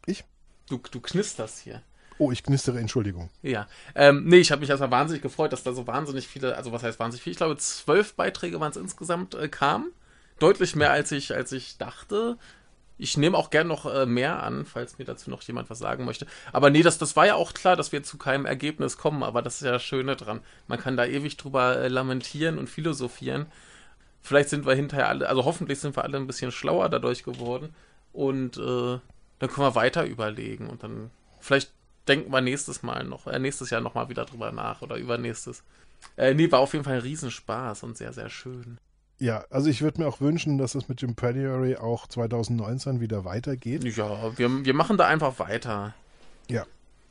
Ich? Du, du knisterst hier. Oh, ich knistere, Entschuldigung. Ja. Ähm, nee, ich habe mich erstmal wahnsinnig gefreut, dass da so wahnsinnig viele, also was heißt wahnsinnig viel? Ich glaube, zwölf Beiträge waren es insgesamt äh, kamen. Deutlich mehr, als ich, als ich dachte. Ich nehme auch gern noch äh, mehr an, falls mir dazu noch jemand was sagen möchte. Aber nee, das, das war ja auch klar, dass wir zu keinem Ergebnis kommen, aber das ist ja das Schöne dran. Man kann da ewig drüber äh, lamentieren und philosophieren. Vielleicht sind wir hinterher alle, also hoffentlich sind wir alle ein bisschen schlauer dadurch geworden. Und äh, dann können wir weiter überlegen und dann vielleicht denken wir nächstes Mal noch, äh, nächstes Jahr nochmal wieder drüber nach oder übernächstes. Äh, nee, war auf jeden Fall ein Riesenspaß und sehr, sehr schön. Ja, also ich würde mir auch wünschen, dass es mit Jim Predatory auch 2019 wieder weitergeht. Ja, wir, wir machen da einfach weiter. Ja.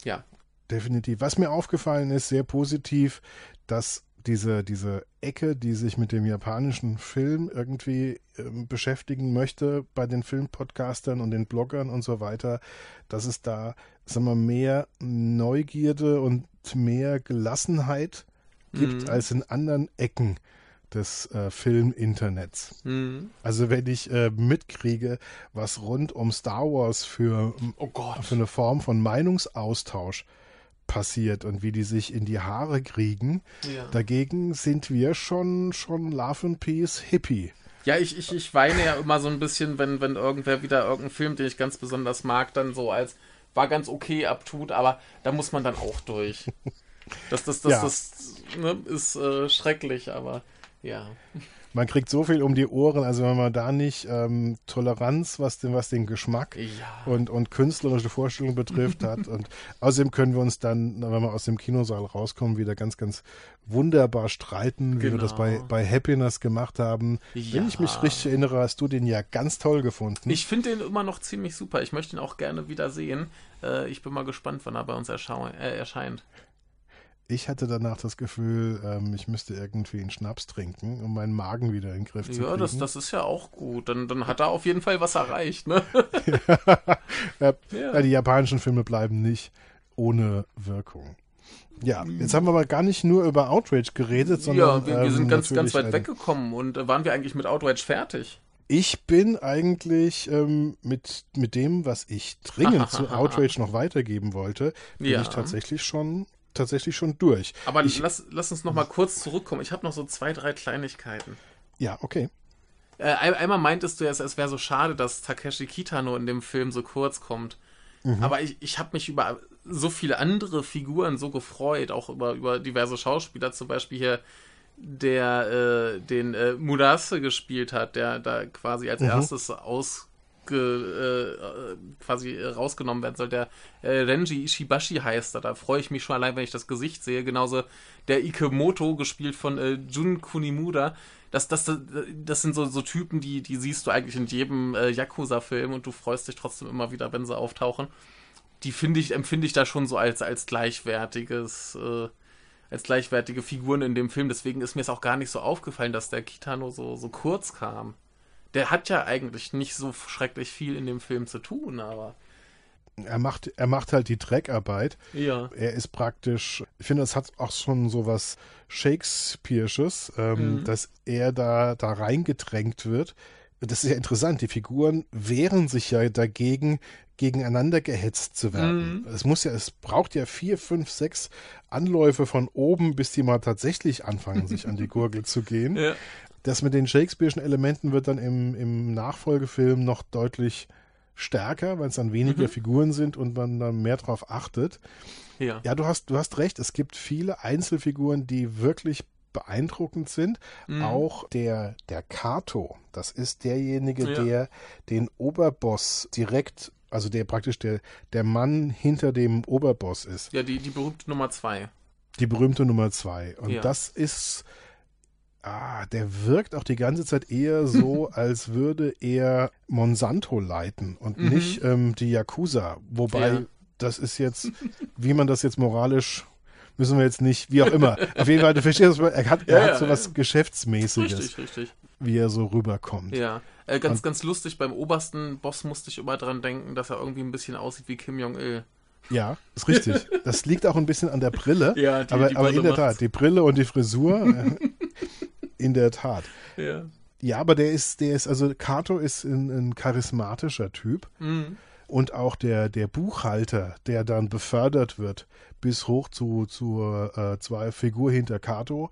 Ja. Definitiv. Was mir aufgefallen ist, sehr positiv, dass diese, diese Ecke, die sich mit dem japanischen Film irgendwie ähm, beschäftigen möchte, bei den Filmpodcastern und den Bloggern und so weiter, dass es da, sagen wir, mehr Neugierde und mehr Gelassenheit gibt Mhm. als in anderen Ecken des äh, Filminternets. Mhm. Also wenn ich äh, mitkriege, was rund um Star Wars für, Oh für eine Form von Meinungsaustausch passiert und wie die sich in die Haare kriegen, Ja. dagegen sind wir schon, schon Love and Peace Hippie. Ja, ich, ich, ich weine ja immer so ein bisschen, wenn, wenn irgendwer wieder irgendeinen Film, den ich ganz besonders mag, dann so als war ganz okay abtut, aber da muss man dann auch durch. Das, das, das, Ja. das ne, ist äh, schrecklich, aber ja. Man kriegt so viel um die Ohren, also wenn man da nicht ähm, Toleranz, was den, was den Geschmack Ja. und, und künstlerische Vorstellung betrifft hat. <laughs> Und außerdem können wir uns dann, wenn wir aus dem Kinosaal rauskommen, wieder ganz, ganz wunderbar streiten, wie wir das bei, Genau. bei Happiness gemacht haben. Wenn ich mich Ja. richtig erinnere, hast du den ja ganz toll gefunden. Ich finde den immer noch ziemlich super. Ich möchte ihn auch gerne wieder sehen. Äh, ich bin mal gespannt, wann er bei uns äh, erscheint. Ich hatte danach das Gefühl, ähm, ich müsste irgendwie einen Schnaps trinken, um meinen Magen wieder in den Griff zu Ja, kriegen. das, das ist ja auch gut. Dann, dann hat er auf jeden Fall was erreicht, ne? <laughs> ja, <laughs> Ja. ja, die japanischen Filme bleiben nicht ohne Wirkung. Ja, jetzt haben wir aber gar nicht nur über Outrage geredet, sondern ja, wir, wir ähm, sind ganz, ganz natürlich weit weggekommen. Und äh, waren wir eigentlich mit Outrage fertig? Ich bin eigentlich ähm, mit, mit dem, was ich dringend zu <laughs> Outrage noch weitergeben wollte, bin Ja. ich tatsächlich schon, tatsächlich schon durch. Aber ich, lass, lass uns noch mal kurz zurückkommen. Ich habe noch so zwei, drei Kleinigkeiten. ja, okay. Äh, ein, einmal meintest du ja, es, wäre so schade, dass Takeshi Kitano in dem Film so kurz kommt. Mhm. Aber ich, ich habe mich über so viele andere Figuren so gefreut, auch über, über diverse Schauspieler, zum Beispiel hier der äh, den äh, Murase gespielt hat, der da quasi als Mhm. erstes ausge, äh, äh, quasi äh, rausgenommen werden soll. Der äh, Renji Ishibashi heißt er. Da freue ich mich schon allein, wenn ich das Gesicht sehe. Genauso der Ikemoto, gespielt von äh, Jun Kunimura. Das, das, das, das sind so, so Typen, die, die siehst du eigentlich in jedem äh, Yakuza-Film und du freust dich trotzdem immer wieder, wenn sie auftauchen. Die finde ich, empfinde ich da schon so als, als gleichwertiges, äh, als gleichwertige Figuren in dem Film. Deswegen ist mir es auch gar nicht so aufgefallen, dass der Kitano so, so kurz kam. Der hat ja eigentlich nicht so schrecklich viel in dem Film zu tun, aber. Er macht, er macht halt die Dreckarbeit. Ja. Er ist praktisch, ich finde, das hat auch schon so was Shakespeare'sches, ähm, Mhm. dass er da, da reingedrängt wird. Das ist ja interessant. Die Figuren wehren sich ja dagegen, gegeneinander gehetzt zu werden. Mhm. Es muss ja, es braucht ja vier, fünf, sechs Anläufe von oben, bis die mal tatsächlich anfangen, sich an die <laughs> Gurgel zu gehen. Ja. Das mit den Shakespeare'schen Elementen wird dann im, im Nachfolgefilm noch deutlich stärker, weil es dann weniger Mhm. Figuren sind und man dann mehr drauf achtet. Ja. Ja, du hast, du hast recht. Es gibt viele Einzelfiguren, die wirklich beeindruckend sind. Mhm. Auch der, der Kato, das ist derjenige, Ja. der den Oberboss direkt, also der praktisch der, der Mann hinter dem Oberboss ist. Ja, die, die berühmte Nummer zwei. Die berühmte Nummer zwei. Und Ja. das ist, ah, der wirkt auch die ganze Zeit eher so, <laughs> als würde er Monsanto leiten und Mhm. nicht ähm, die Yakuza. Wobei, Ja. das ist jetzt, wie man das jetzt moralisch, müssen wir jetzt nicht, wie auch immer. Auf jeden Fall, du verstehst, er hat, er Ja, hat ja, so was ja. Geschäftsmäßiges, Richtig, richtig. wie er so rüberkommt. Ja. Äh, ganz, Und- ganz lustig, beim obersten Boss musste ich immer dran denken, dass er irgendwie ein bisschen aussieht wie Kim Jong-il. Ja, ist richtig. <laughs> Das liegt auch ein bisschen an der Brille. Ja, die- aber, die aber in Brille der Tat, die Brille und die Frisur, äh, in der Tat. Ja. Ja, aber der ist, der ist, also Kato ist ein, ein charismatischer Typ. Mhm. Und auch der, der Buchhalter, der dann befördert wird bis hoch zu, zur äh, zwei Figur hinter Kato,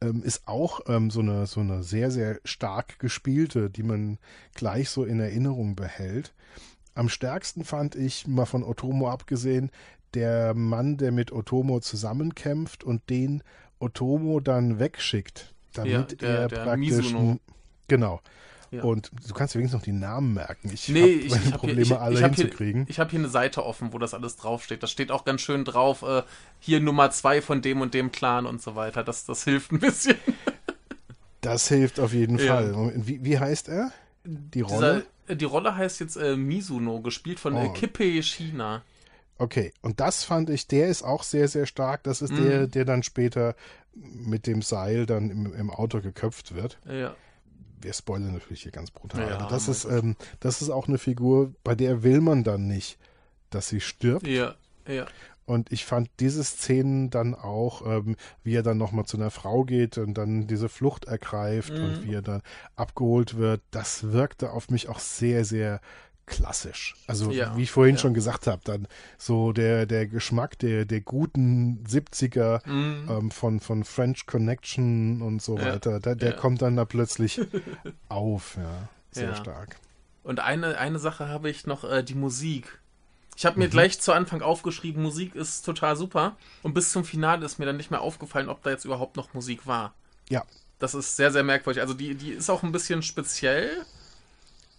ähm, ist auch ähm, so, eine, so eine sehr, sehr stark gespielte, die man gleich so in Erinnerung behält. Am stärksten fand ich, mal von Otomo abgesehen, der Mann, der mit Otomo zusammenkämpft und den Otomo dann wegschickt, damit Ja, der- er der praktisch Mizuno. Genau. Ja. Und du kannst dir wenigstens noch die Namen merken. Ich nee, ich, ich habe Probleme, hier, ich, alle ich hinzukriegen. Hier, ich habe hier eine Seite offen, wo das alles draufsteht. Da steht auch ganz schön drauf, äh, hier Nummer zwei von dem und dem Clan und so weiter. Das, das hilft ein bisschen. <laughs> Das hilft auf jeden ja. Fall. Wie, wie heißt er? Die Rolle? Dieser, äh, die Rolle heißt jetzt äh, Mizuno, gespielt von äh, oh. Kippe China. Okay, und das fand ich, der ist auch sehr, sehr stark. Das ist mm. der, der dann später mit dem Seil dann im, im Auto geköpft wird. Ja. Wir spoilern natürlich hier ganz brutal. Ja, das, ist, ähm, das ist auch eine Figur, bei der will man dann nicht, dass sie stirbt. Ja, ja. Und ich fand diese Szenen dann auch, ähm, wie er dann nochmal zu einer Frau geht und dann diese Flucht ergreift mhm. und wie er dann abgeholt wird, das wirkte auf mich auch sehr, sehr klassisch. Also ja, wie ich vorhin ja. schon gesagt habe, dann so der, der Geschmack der, der guten 70er mm. ähm, von, von French Connection und so ja. weiter, der, der kommt dann da plötzlich <laughs> auf, ja. Sehr stark. Und eine, eine Sache habe ich noch, äh, die Musik. Ich habe mir mhm. gleich zu Anfang aufgeschrieben, Musik ist total super. Und bis zum Finale ist mir dann nicht mehr aufgefallen, ob da jetzt überhaupt noch Musik war. Ja. Das ist sehr, sehr merkwürdig. Also die, die ist auch ein bisschen speziell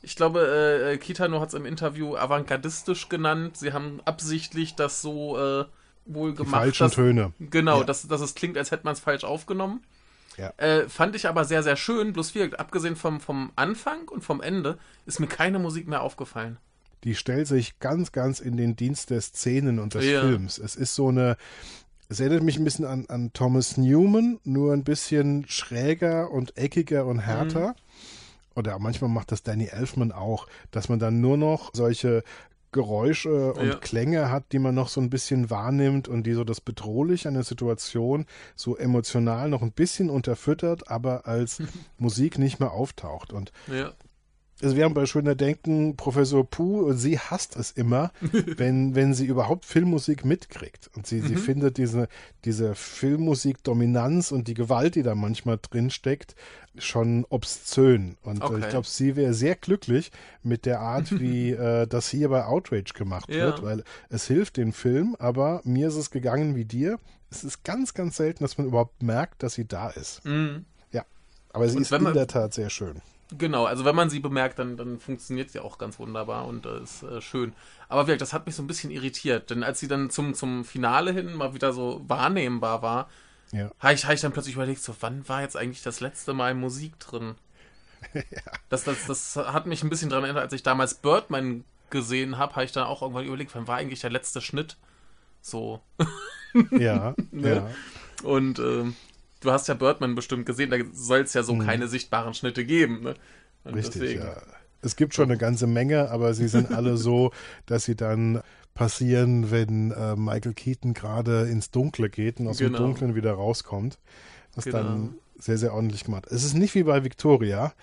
ich glaube, äh, äh, Kitano hat es im Interview avantgardistisch genannt. Sie haben absichtlich das so äh, wohl gemacht. Die falschen dass, Töne. Genau, ja. dass, dass es klingt, als hätte man es falsch aufgenommen. Ja. Äh, fand ich aber sehr, sehr schön. Bloß wie abgesehen vom, vom Anfang und vom Ende ist mir keine Musik mehr aufgefallen. Die stellt sich ganz, ganz in den Dienst der Szenen und des ja. Films. Es ist so eine, es erinnert mich ein bisschen an, an Thomas Newman, nur ein bisschen schräger und eckiger und härter. Mhm oder manchmal macht das Danny Elfman auch, dass man dann nur noch solche Geräusche und ja. Klänge hat, die man noch so ein bisschen wahrnimmt und die so das Bedrohliche an der Situation so emotional noch ein bisschen unterfüttert, aber als <laughs> Musik nicht mehr auftaucht. Und ja also wir haben bei Schöner Denken Professor Puh, sie hasst es immer, <laughs> wenn, wenn sie überhaupt Filmmusik mitkriegt. Und sie, mhm. sie findet diese, diese Filmmusik-Dominanz und die Gewalt, die da manchmal drin steckt, schon obszön. Und okay. ich glaube, sie wäre sehr glücklich mit der Art, <laughs> wie äh, das hier bei Outrage gemacht ja. wird, weil es hilft dem Film, aber mir ist es gegangen wie dir. Es ist ganz, ganz selten, dass man überhaupt merkt, dass sie da ist. Mhm. Ja, aber sie und ist in der Tat sehr schön. Genau, also wenn man sie bemerkt, dann, dann funktioniert sie auch ganz wunderbar und äh, ist äh, schön. Aber wirklich, das hat mich so ein bisschen irritiert, denn als sie dann zum, zum Finale hin mal wieder so wahrnehmbar war, ja. habe ich, hab ich dann plötzlich überlegt, so wann war jetzt eigentlich das letzte Mal Musik drin? <laughs> ja. das, das, das hat mich ein bisschen daran erinnert, als ich damals Birdman gesehen habe, habe ich dann auch irgendwann überlegt, wann war eigentlich der letzte Schnitt? So. ja, <laughs> ne? ja. Und ähm, du hast ja Birdman bestimmt gesehen, da soll es ja so mhm. keine sichtbaren Schnitte geben. Ne? Richtig, deswegen. ja. Es gibt schon eine ganze Menge, aber sie sind alle so, dass sie dann passieren, wenn äh, Michael Keaton gerade ins Dunkle geht und aus genau. dem Dunklen wieder rauskommt. Was genau. dann sehr, sehr ordentlich gemacht. Es ist nicht wie bei Victoria,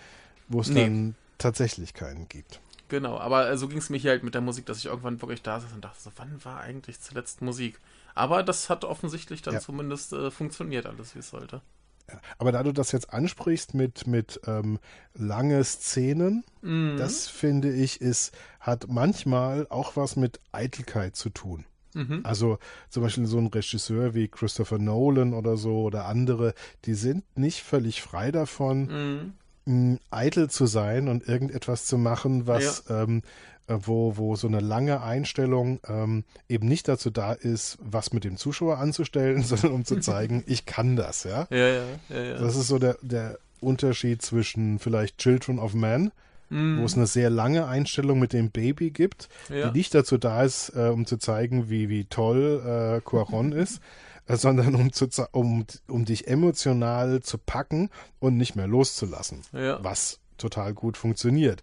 wo es nee. dann tatsächlich keinen gibt. Genau, aber äh, so ging es mir hier halt mit der Musik, dass ich irgendwann wirklich da saß und dachte, so, wann war eigentlich zuletzt Musik? Aber das hat offensichtlich dann ja. zumindest äh, funktioniert, alles wie es sollte. Ja, aber da du das jetzt ansprichst mit, mit ähm, lange Szenen, mhm. das finde ich, ist, hat manchmal auch was mit Eitelkeit zu tun. Mhm. Also zum Beispiel so ein Regisseur wie Christopher Nolan oder so oder andere, die sind nicht völlig frei davon, mhm. eitel zu sein und irgendetwas zu machen, was ja. ähm, äh, wo, wo so eine lange Einstellung ähm, eben nicht dazu da ist, was mit dem Zuschauer anzustellen, <laughs> sondern um zu zeigen, ich kann das, ja? Ja, ja, ja, ja. Das ist so der, der Unterschied zwischen vielleicht Children of Man, mm. wo es eine sehr lange Einstellung mit dem Baby gibt, ja. die nicht dazu da ist, äh, um zu zeigen, wie, wie toll äh, Quaron ist, äh, sondern um, zu, um, um dich emotional zu packen und nicht mehr loszulassen. Ja. Was total gut funktioniert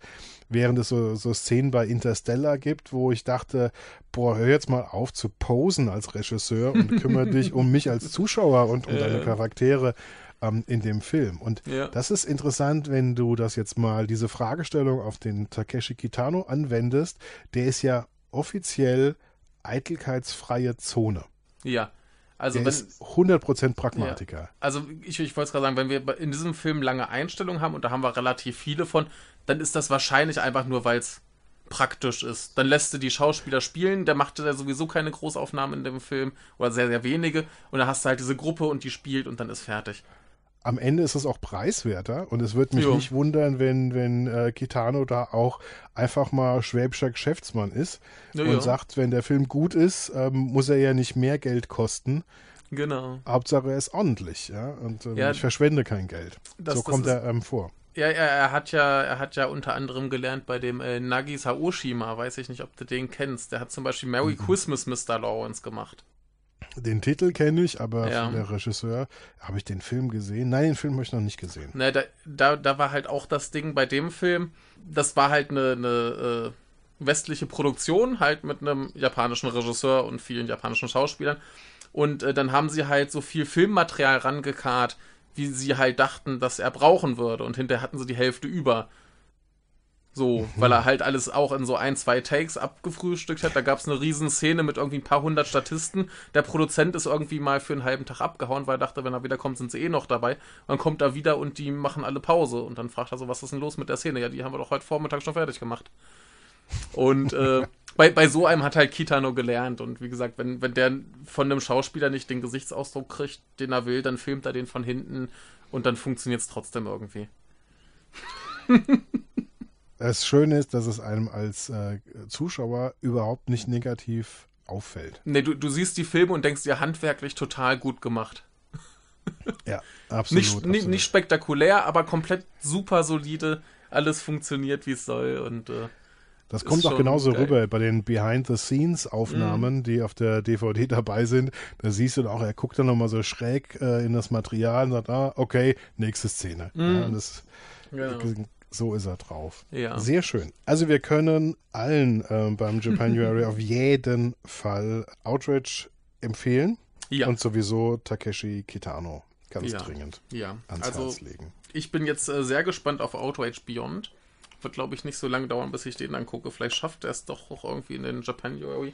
während es so, so Szenen bei Interstellar gibt, wo ich dachte, boah, hör jetzt mal auf zu posen als Regisseur und kümmere dich um mich als Zuschauer und um ja. deine Charaktere ähm, in dem Film. Und ja. das ist interessant, wenn du das jetzt mal, diese Fragestellung auf den Takeshi Kitano anwendest. Der ist ja offiziell eitelkeitsfreie Zone. Ja. Also der wenn, ist 100% Pragmatiker. Ja. Also ich, ich wollte es gerade sagen, wenn wir in diesem Film lange Einstellungen haben, und da haben wir relativ viele von, dann ist das wahrscheinlich einfach nur, weil es praktisch ist. Dann lässt du die Schauspieler spielen, der machte ja sowieso keine Großaufnahmen in dem Film oder sehr, sehr wenige und dann hast du halt diese Gruppe und die spielt und dann ist fertig. Am Ende ist es auch preiswerter und es würde mich Jo. nicht wundern, wenn, wenn äh, Kitano da auch einfach mal schwäbischer Geschäftsmann ist Ja, und ja. sagt, wenn der Film gut ist, ähm, muss er ja nicht mehr Geld kosten. Genau. Hauptsache er ist ordentlich, ja. Und ähm, Ja. ich verschwende kein Geld. Das- so das kommt er einem vor. Ja, er, er hat ja, er hat ja unter anderem gelernt bei dem äh, Nagisa Oshima, weiß ich nicht, ob du den kennst. Der hat zum Beispiel Merry Mhm. Christmas, Mr. Lawrence gemacht. Den Titel kenne ich, aber Ja. von der Regisseur, habe ich den Film gesehen? Nein, den Film habe ich noch nicht gesehen. Ne, da, da, da war halt auch das Ding bei dem Film, das war halt eine, eine äh, westliche Produktion, halt mit einem japanischen Regisseur und vielen japanischen Schauspielern. Und äh, dann haben sie halt so viel Filmmaterial rangekarrt, wie sie halt dachten, dass er brauchen würde. Und hinterher hatten sie die Hälfte über. So, weil er halt alles auch in so ein, zwei Takes abgefrühstückt hat. Da gab es eine riesen Szene mit irgendwie ein paar hundert Statisten. Der Produzent ist irgendwie mal für einen halben Tag abgehauen, weil er dachte, wenn er wiederkommt, sind sie eh noch dabei. Dann kommt er wieder und die machen alle Pause. Und dann fragt er so, was ist denn los mit der Szene? Ja, die haben wir doch heute Vormittag schon fertig gemacht. Und äh, <laughs> bei, bei so einem hat halt Kitano gelernt. Und wie gesagt, wenn, wenn der von einem Schauspieler nicht den Gesichtsausdruck kriegt, den er will, dann filmt er den von hinten und dann funktioniert es trotzdem irgendwie. <laughs> Das Schöne ist, dass es einem als äh, Zuschauer überhaupt nicht negativ auffällt. Nee, du, du siehst die Filme und denkst dir handwerklich total gut gemacht. <laughs> Ja, absolut. Nicht, absolut. nicht, spektakulär, aber komplett super solide. Alles funktioniert, wie es soll. Und äh, Das kommt auch genauso geil. Mhm. rüber bei den Behind-the-Scenes-Aufnahmen, die auf der DVD dabei sind. Da siehst du auch, er guckt dann nochmal so schräg äh, in das Material und sagt, ah, okay, nächste Szene. Ja, und das, genau. So ist er drauf. Ja. Sehr schön. Also wir können allen ähm, beim Japanuary <laughs> auf jeden Fall Outrage empfehlen Ja. und sowieso Takeshi Kitano ganz Ja. dringend ja. ans Also, Herz legen. ich bin jetzt äh, sehr gespannt auf Outrage Beyond. Wird, glaube ich, nicht so lange dauern, bis ich den angucke. Vielleicht schafft er es doch auch irgendwie in den Japanuary.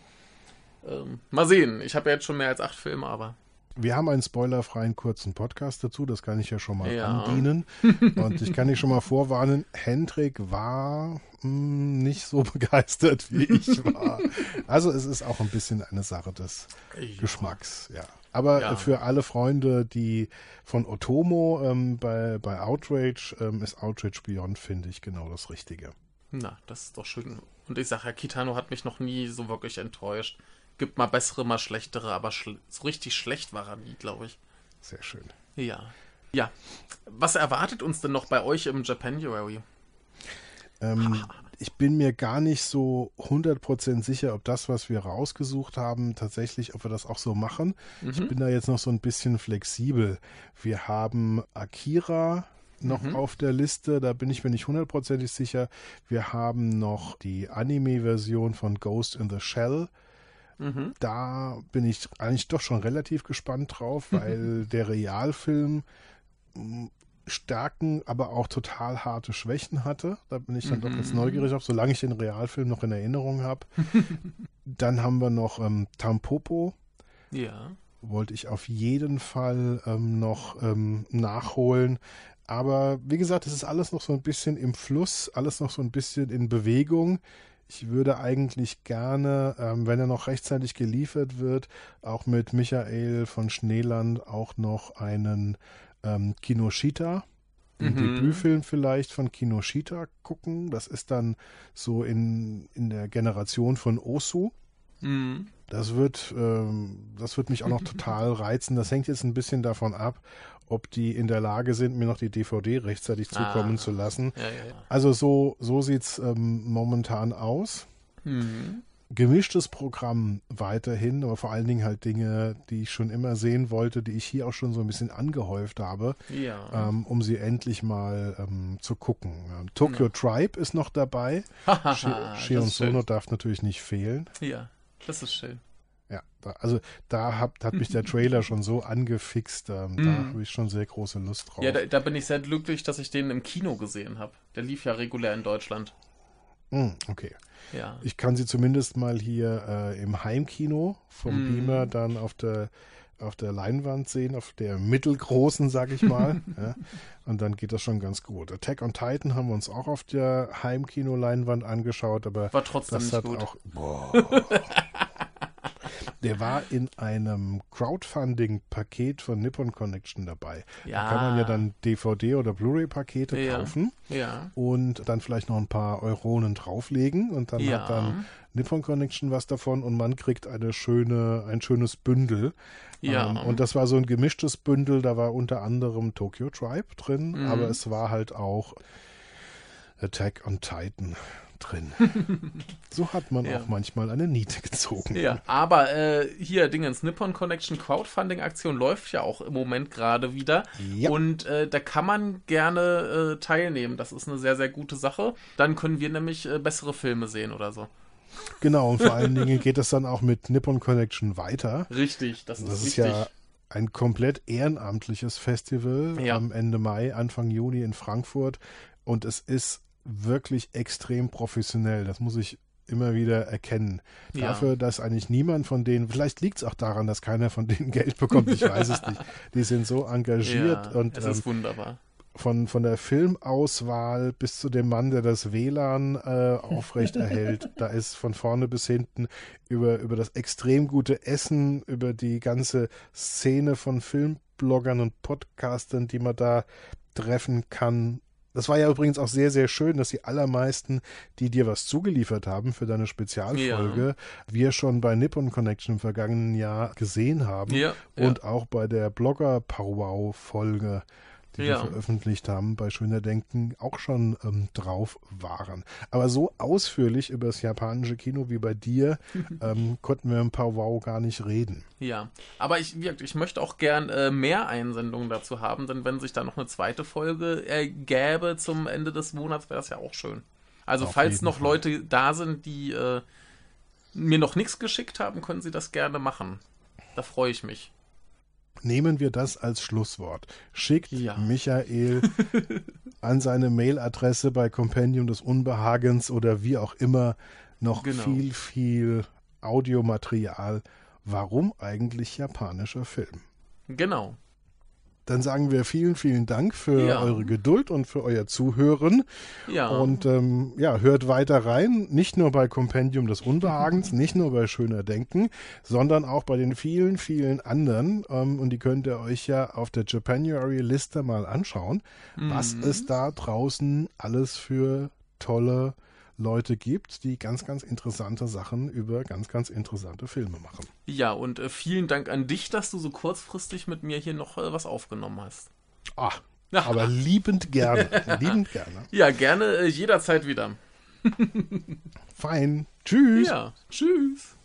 Ähm, mal sehen. Ich habe ja jetzt schon mehr als acht Filme, aber Wir haben einen spoilerfreien kurzen Podcast dazu, das kann ich ja schon mal Ja. andienen. <laughs> Und ich kann dich schon mal vorwarnen, Hendrik war mh, nicht so <laughs> begeistert, wie ich war. Also es ist auch ein bisschen eine Sache des Geschmacks, ja. Aber Ja. für alle Freunde, die von Otomo ähm, bei, bei Outrage, ähm, ist Outrage Beyond, finde ich, genau das Richtige. Na, das ist doch schön. Und ich sage ja, Kitano hat mich noch nie so wirklich enttäuscht. Gibt mal bessere, mal schlechtere, aber schl so richtig schlecht war er nie, glaube ich. Sehr schön. Ja. Ja. Was erwartet uns denn noch bei euch im Japanuary? Ähm, ich bin mir gar nicht so 100% sicher, ob das, was wir rausgesucht haben, tatsächlich, ob wir das auch so machen. Ich bin da jetzt noch so ein bisschen flexibel. Wir haben Akira noch auf der Liste, da bin ich mir nicht hundertprozentig sicher. Wir haben noch die Anime-Version von Ghost in the Shell. Da bin ich eigentlich doch schon relativ gespannt drauf, <laughs> weil der Realfilm mh, Stärken, aber auch total harte Schwächen hatte. Da bin ich dann doch jetzt neugierig auf, solange ich den Realfilm noch in Erinnerung habe. <laughs> dann haben wir noch ähm, Tampopo. Ja. Wollte ich auf jeden Fall ähm, noch ähm, nachholen. Aber wie gesagt, es ist alles noch so ein bisschen im Fluss, alles noch so ein bisschen in Bewegung. Ich würde eigentlich gerne, ähm, wenn er noch rechtzeitig geliefert wird, auch mit Michael von Schneeland auch noch einen ähm, Kinoshita, den Mhm. Debütfilm vielleicht von Kinoshita gucken. Das ist dann so in, in der Generation von Osu. Mhm. Das wird, ähm, das wird mich auch noch <laughs> total reizen. Das hängt jetzt ein bisschen davon ab, ob die in der Lage sind, mir noch die DVD rechtzeitig zukommen Ah. zu lassen. Ja, ja, ja. Also so, so sieht's ähm, momentan aus. Mhm. Gemischtes Programm weiterhin, aber vor allen Dingen halt Dinge, die ich schon immer sehen wollte, die ich hier auch schon so ein bisschen angehäuft habe, Ja. ähm, um sie endlich mal ähm, zu gucken. Ähm, Tokyo Tribe ist noch dabei. <laughs> Shi- Shion schön. Sono darf natürlich nicht fehlen. Ja, das ist schön. Ja, da, also da hat, hat mich der <laughs> Trailer schon so angefixt, ähm, da habe ich schon sehr große Lust drauf. Ja, da, da bin ich sehr glücklich, dass ich den im Kino gesehen habe. Der lief ja regulär in Deutschland. Hm, okay. Ja. Ich kann sie zumindest mal hier äh, im Heimkino vom Mhm. Beamer dann auf der auf der Leinwand sehen, auf der mittelgroßen, sag ich mal. <laughs> ja. Und dann geht das schon ganz gut. Attack on Titan haben wir uns auch auf der Heimkino-Leinwand angeschaut, aber War trotzdem das nicht hat gut. auch. <laughs> Boah. Der war in einem Crowdfunding-Paket von Nippon Connection dabei. Ja. Da kann man ja dann DVD- oder Blu-ray-Pakete Ja. kaufen Ja. und dann vielleicht noch ein paar Euronen drauflegen und dann hat dann Nippon Connection was davon und man kriegt eine schöne, ein schönes Bündel. Ja. Ähm, und das war so ein gemischtes Bündel, da war unter anderem Tokyo Tribe drin, Mhm. aber es war halt auch Attack on Titan drin. <laughs> so hat man Ja. auch manchmal eine Niete gezogen. Ja, aber äh, hier, Dingens, Nippon Connection Crowdfunding-Aktion läuft ja auch im Moment gerade wieder. Ja. Und äh, da kann man gerne äh, teilnehmen. Das ist eine sehr, sehr gute Sache. Dann können wir nämlich äh, bessere Filme sehen oder so. Genau, und vor allen <laughs> Dingen geht es dann auch mit Nippon Connection weiter. Richtig, das, Das ist ist wichtig. ja ein komplett ehrenamtliches Festival Ja. am Ende Mai, Anfang Juni in Frankfurt. Und es ist wirklich extrem professionell. Das muss ich immer wieder erkennen. Ja. Dafür, dass eigentlich niemand von denen, vielleicht liegt es auch daran, dass keiner von denen <laughs> Geld bekommt, ich weiß es nicht. Die sind so engagiert ja, und es ähm, ist wunderbar. von, von der Filmauswahl bis zu dem Mann, der das WLAN äh, aufrecht erhält. <laughs> Da ist von vorne bis hinten über, über das extrem gute Essen, über die ganze Szene von Filmbloggern und Podcastern, die man da treffen kann. Das war ja übrigens auch sehr, sehr schön, dass die allermeisten, die dir was zugeliefert haben für deine Spezialfolge, wir schon bei Nippon Connection im vergangenen Jahr gesehen haben Ja, und auch bei der Blogger Powwow Folge, die Ja. wir veröffentlicht haben, bei Schöner Denken auch schon ähm, drauf waren. Aber so ausführlich über das japanische Kino wie bei dir <laughs> ähm, konnten wir im Powwow gar nicht reden. Ja, aber ich, ich möchte auch gern äh, mehr Einsendungen dazu haben, denn wenn sich da noch eine zweite Folge äh, gäbe zum Ende des Monats, wäre das ja auch schön. Also Auf falls noch Fall. Leute da sind, die äh, mir noch nichts geschickt haben, können sie das gerne machen. Da freue ich mich. Nehmen wir das als Schlusswort. Schickt Ja. Michael <laughs> an seine Mailadresse bei Compendium des Unbehagens oder wie auch immer noch Genau. viel, viel Audiomaterial. Warum eigentlich japanischer Film? Genau. Dann sagen wir vielen, vielen Dank für Ja. eure Geduld und für euer Zuhören. Ja. Und ähm, ja, hört weiter rein, nicht nur bei Compendium des Unbehagens, <laughs> nicht nur bei Schöner Denken, sondern auch bei den vielen, vielen anderen. Ähm, und die könnt ihr euch ja auf der Japanuary-Liste mal anschauen, was Mhm. es da draußen alles für tolle Leute gibt, die ganz, ganz interessante Sachen über ganz, ganz interessante Filme machen. ja, und äh, vielen Dank an dich, dass du so kurzfristig mit mir hier noch äh, was aufgenommen hast. Ah, aber liebend gerne, <laughs> liebend gerne. Ja, gerne äh, jederzeit wieder. Fein. Tschüss. Ja, tschüss.